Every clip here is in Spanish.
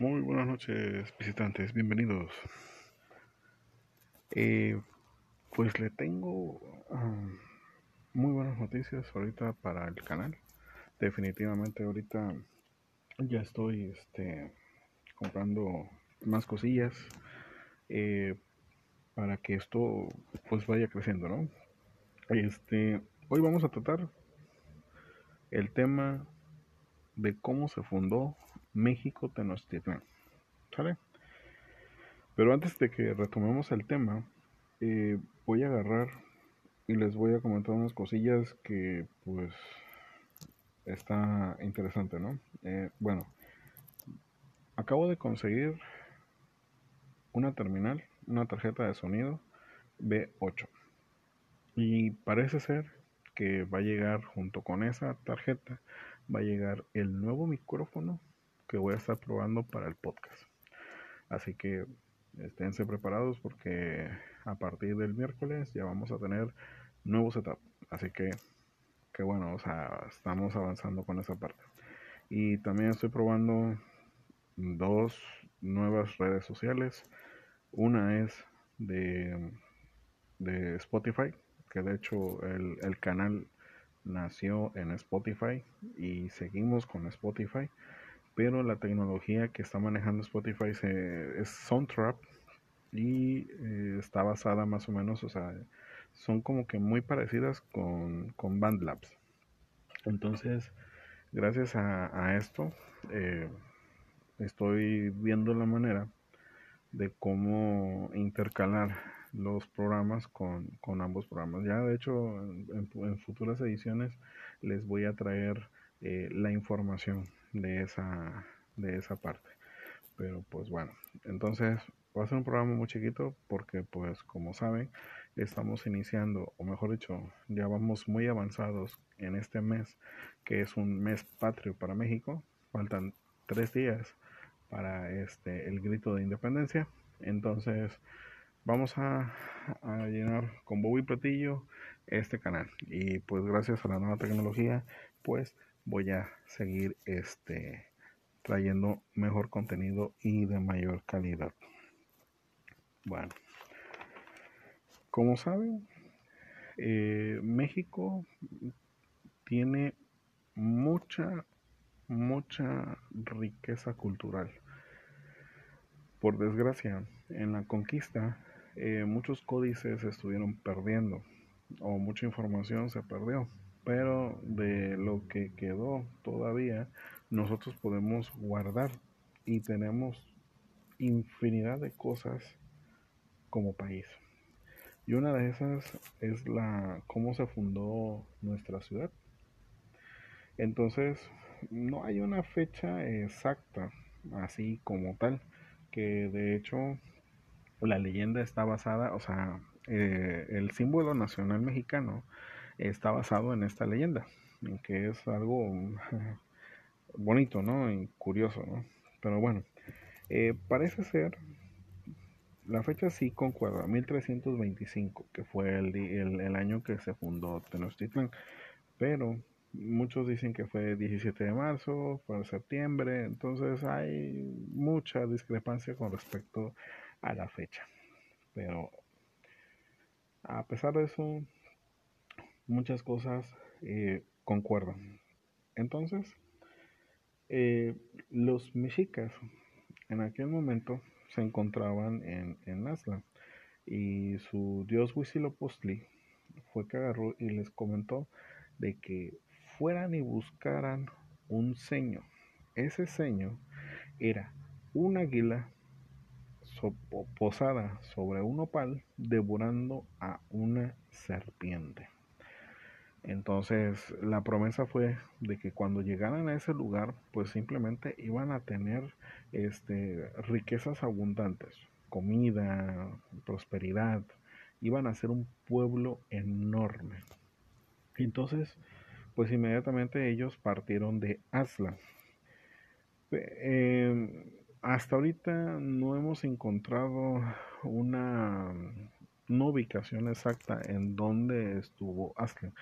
Muy buenas noches visitantes, bienvenidos. Eh, pues le tengo um, muy buenas noticias ahorita para el canal. Definitivamente ahorita ya estoy este, comprando más cosillas eh, para que esto pues vaya creciendo, ¿no? Este, hoy vamos a tratar el tema de cómo se fundó México Tenochtitlan. ¿Sale? Pero antes de que retomemos el tema, eh, voy a agarrar y les voy a comentar unas cosillas que pues está interesante, ¿no? Eh, bueno, acabo de conseguir una terminal, una tarjeta de sonido B8. Y parece ser que va a llegar junto con esa tarjeta, va a llegar el nuevo micrófono que voy a estar probando para el podcast. Así que esténse preparados porque a partir del miércoles ya vamos a tener nuevo setup. Así que, que bueno, o sea, estamos avanzando con esa parte. Y también estoy probando dos nuevas redes sociales. Una es de, de Spotify, que de hecho el, el canal nació en Spotify y seguimos con Spotify pero la tecnología que está manejando Spotify es Soundtrap y eh, está basada más o menos, o sea, son como que muy parecidas con, con BandLabs. Entonces, gracias a, esto, eh, estoy viendo la manera de cómo intercalar los programas con, ambos programas. Ya de hecho, en, futuras ediciones les voy a traer eh, la información de esa, de esa parte. Pero pues bueno, entonces va a ser un programa muy chiquito porque pues como saben estamos iniciando, o mejor dicho, ya vamos muy avanzados en este mes que es un mes patrio para México. Faltan tres días para este el grito de independencia. Entonces vamos a, a llenar con bobo y platillo este canal. Y pues gracias a la nueva tecnología, pues voy a seguir este trayendo mejor contenido y de mayor calidad. Bueno, como saben, eh, México tiene mucha, mucha riqueza cultural. Por desgracia, en la conquista, eh, muchos códices se estuvieron perdiendo o mucha información se perdió pero de lo que quedó todavía nosotros podemos guardar y tenemos infinidad de cosas como país. Y una de esas es la cómo se fundó nuestra ciudad. Entonces, no hay una fecha exacta, así como tal, que de hecho la leyenda está basada, o sea, eh, el símbolo nacional mexicano está basado en esta leyenda, en que es algo bonito, ¿no? Y curioso, ¿no? Pero bueno, eh, parece ser, la fecha sí concuerda, 1325, que fue el, el, año que se fundó Tenochtitlan, pero muchos dicen que fue 17 de marzo, fue septiembre, entonces hay mucha discrepancia con respecto a la fecha. Pero a pesar de eso, muchas cosas eh, concuerdan. Entonces, eh, los mexicas en aquel momento se encontraban en, en Aztlan y su dios Huitzilopochtli fue que agarró y les comentó de que fueran y buscaran un ceño. Ese ceño era una águila posada sobre un opal devorando a una serpiente. Entonces la promesa fue de que cuando llegaran a ese lugar, pues simplemente iban a tener este, riquezas abundantes, comida, prosperidad, iban a ser un pueblo enorme. Entonces, pues inmediatamente ellos partieron de Aslan. Em, hasta ahorita no hemos encontrado una no ubicación exacta en donde estuvo Aslan.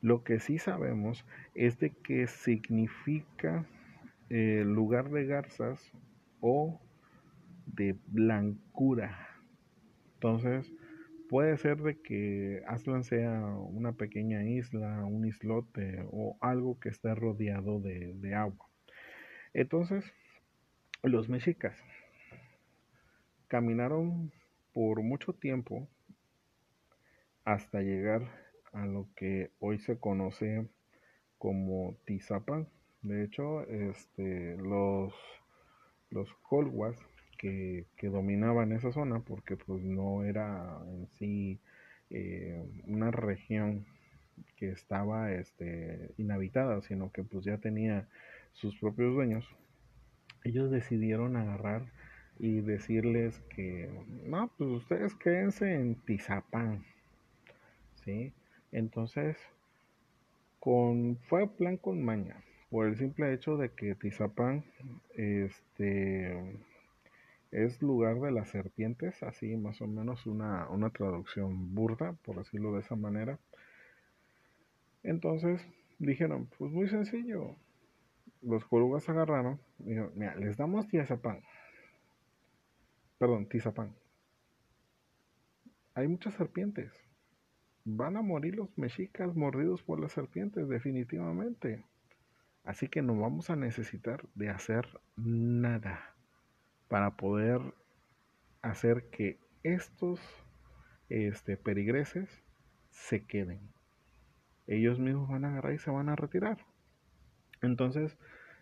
Lo que sí sabemos es de que significa eh, lugar de garzas o de blancura. Entonces, puede ser de que Aslan sea una pequeña isla, un islote o algo que esté rodeado de, de agua. Entonces, los mexicas caminaron por mucho tiempo hasta llegar a lo que hoy se conoce como Tizapán. De hecho, este, los, los colguas que, dominaban esa zona, porque pues no era en sí eh, una región que estaba este, inhabitada, sino que pues ya tenía sus propios dueños, ellos decidieron agarrar y decirles que, no, pues ustedes quédense en Tizapán, Entonces, con, fue plan con maña, por el simple hecho de que Tizapán, este, es lugar de las serpientes, así más o menos una, una traducción burda, por decirlo de esa manera. Entonces, dijeron, pues muy sencillo, los colugas agarraron dijeron, mira, les damos Tizapán Perdón, Tizapán. Hay muchas serpientes. Van a morir los mexicas mordidos por las serpientes, definitivamente. Así que no vamos a necesitar de hacer nada para poder hacer que estos este, perigreses se queden. Ellos mismos van a agarrar y se van a retirar. Entonces,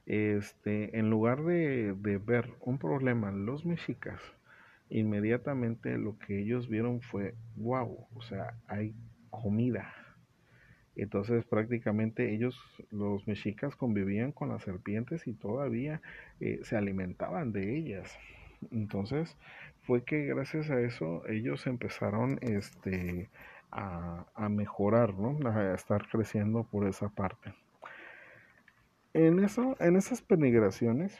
este, en lugar de, de ver un problema los mexicas inmediatamente lo que ellos vieron fue, wow, o sea, hay comida. Entonces prácticamente ellos, los mexicas, convivían con las serpientes y todavía eh, se alimentaban de ellas. Entonces fue que gracias a eso ellos empezaron este, a, a mejorar, ¿no? a estar creciendo por esa parte. En, eso, en esas penigraciones,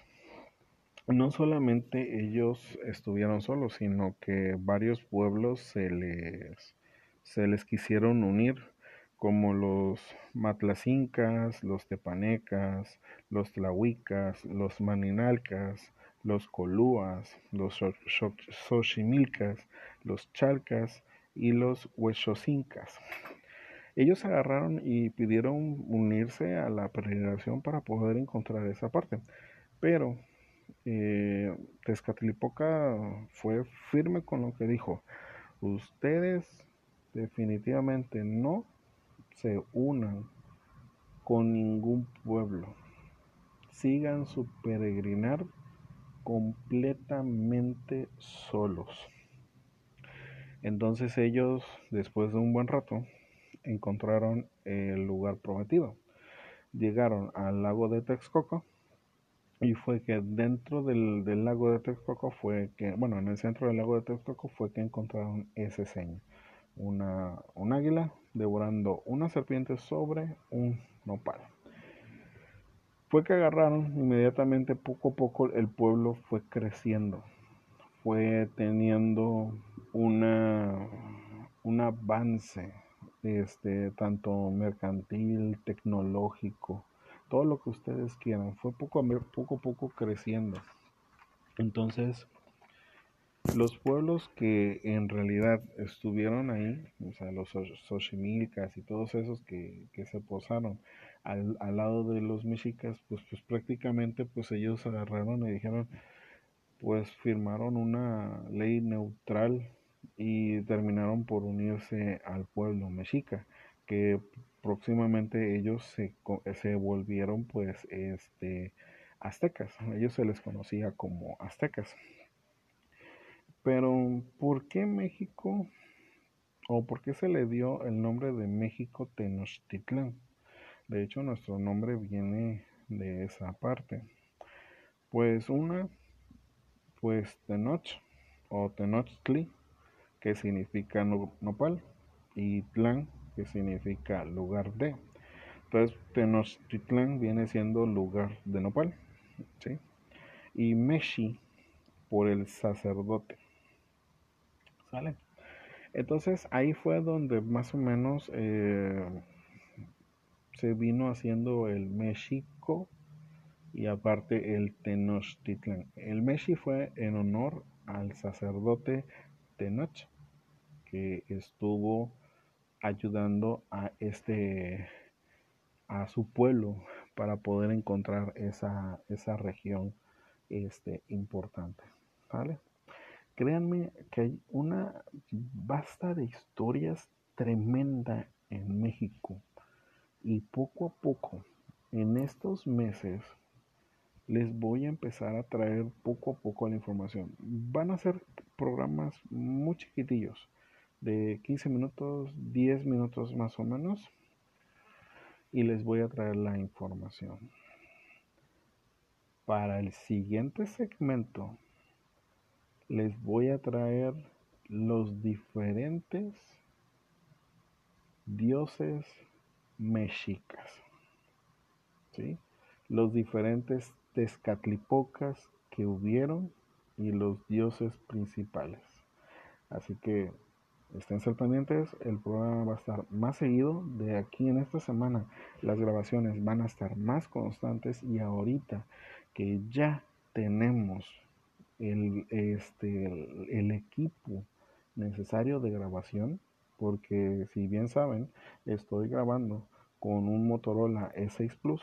no solamente ellos estuvieron solos, sino que varios pueblos se les, se les quisieron unir, como los matlacincas, los tepanecas, los tlahuicas, los maninalcas, los colúas, los xochimilcas, los chalcas y los huexocincas. Ellos agarraron y pidieron unirse a la peregrinación para poder encontrar esa parte, pero eh, Tezcatlipoca fue firme con lo que dijo. Ustedes definitivamente no se unan con ningún pueblo. Sigan su peregrinar completamente solos. Entonces ellos, después de un buen rato, encontraron el lugar prometido. Llegaron al lago de Texcoco y fue que dentro del, lago de Texcoco fue que, bueno, en el centro del lago de Texcoco fue que encontraron ese seño. Una, un águila devorando una serpiente sobre un nopal. Fue que agarraron inmediatamente, poco a poco el pueblo fue creciendo, fue teniendo una, un avance, este, tanto mercantil, tecnológico, todo lo que ustedes quieran. Fue poco a poco, poco creciendo. Entonces, los pueblos que en realidad estuvieron ahí, o sea, los Xochimilcas y todos esos que, se posaron al, lado de los mexicas, pues, pues prácticamente pues ellos agarraron y dijeron, pues firmaron una ley neutral y terminaron por unirse al pueblo mexica, que próximamente ellos se, se volvieron pues este aztecas, ellos se les conocía como aztecas. Pero ¿por qué México o por qué se le dio el nombre de México Tenochtitlán? De hecho, nuestro nombre viene de esa parte. Pues una, pues Tenoch o Tenochtli, que significa nopal, y Tlán, que significa lugar de. Entonces, Tenochtitlán viene siendo lugar de nopal, ¿sí? Y Meshi por el sacerdote. Entonces ahí fue donde más o menos eh, se vino haciendo el México y aparte el Tenochtitlan. El Meshi fue en honor al sacerdote Tenoch que estuvo ayudando a este a su pueblo para poder encontrar esa, esa región este, importante. ¿vale? Créanme que hay una vasta de historias tremenda en México y poco a poco en estos meses les voy a empezar a traer poco a poco la información. Van a ser programas muy chiquitillos, de 15 minutos, 10 minutos más o menos, y les voy a traer la información. Para el siguiente segmento les voy a traer los diferentes dioses mexicas. ¿sí? Los diferentes tezcatlipocas que hubieron y los dioses principales. Así que estén pendientes, el programa va a estar más seguido. De aquí en esta semana las grabaciones van a estar más constantes y ahorita que ya tenemos el, este, el, equipo necesario de grabación, porque si bien saben, estoy grabando con un Motorola E6 Plus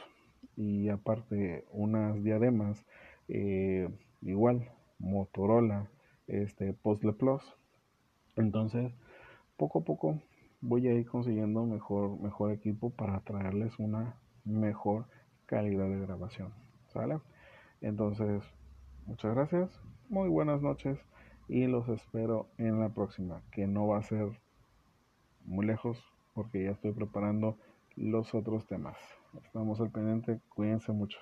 y aparte unas diademas eh, igual Motorola este Postle Plus entonces, poco a poco voy a ir consiguiendo mejor, mejor equipo para traerles una mejor calidad de grabación. ¿Sale? Entonces, muchas gracias, muy buenas noches y los espero en la próxima, que no va a ser muy lejos porque ya estoy preparando los otros temas. Estamos al pendiente, cuídense mucho.